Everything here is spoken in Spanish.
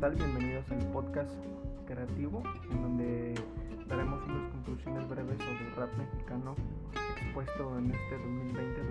tal? Bienvenidos al podcast creativo, en donde daremos unas conclusiones breves sobre el rap mexicano expuesto en este 2020.